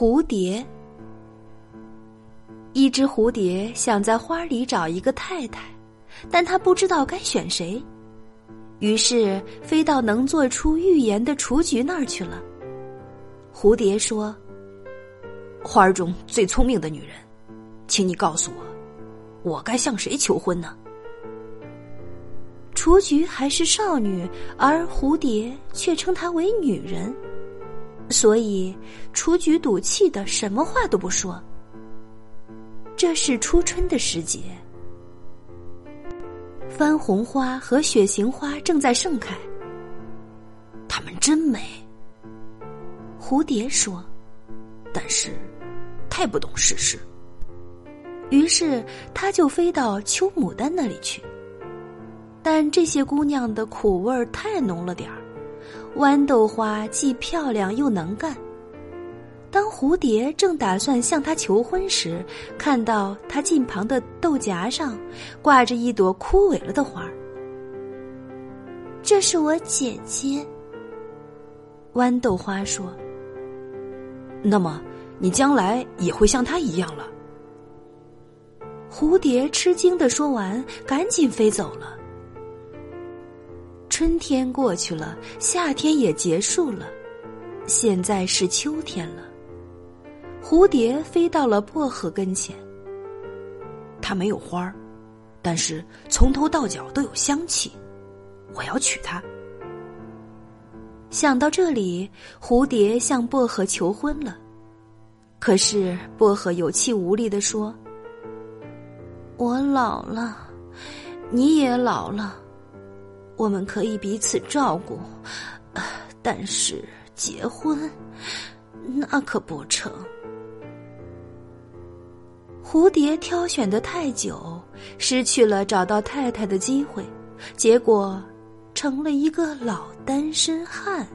蝴蝶，一只蝴蝶想在花里找一个太太，但它不知道该选谁，于是飞到能做出预言的雏菊那儿去了。蝴蝶说：“花儿中最聪明的女人，请你告诉我，我该向谁求婚呢？”雏菊还是少女，而蝴蝶却称她为女人。所以，雏菊赌气的什么话都不说。这是初春的时节，番红花和雪形花正在盛开。它们真美，蝴蝶说，但是太不懂世事。于是，它就飞到秋牡丹那里去。但这些姑娘的苦味儿太浓了点儿。豌豆花既漂亮又能干。当蝴蝶正打算向她求婚时，看到她近旁的豆荚上挂着一朵枯萎了的花。这是我姐姐。豌豆花说：“那么你将来也会像她一样了。”蝴蝶吃惊的说完，赶紧飞走了。春天过去了，夏天也结束了，现在是秋天了。蝴蝶飞到了薄荷跟前。它没有花儿，但是从头到脚都有香气。我要娶她。想到这里，蝴蝶向薄荷求婚了。可是薄荷有气无力的说：“我老了，你也老了。”我们可以彼此照顾，但是结婚那可不成。蝴蝶挑选的太久，失去了找到太太的机会，结果成了一个老单身汉。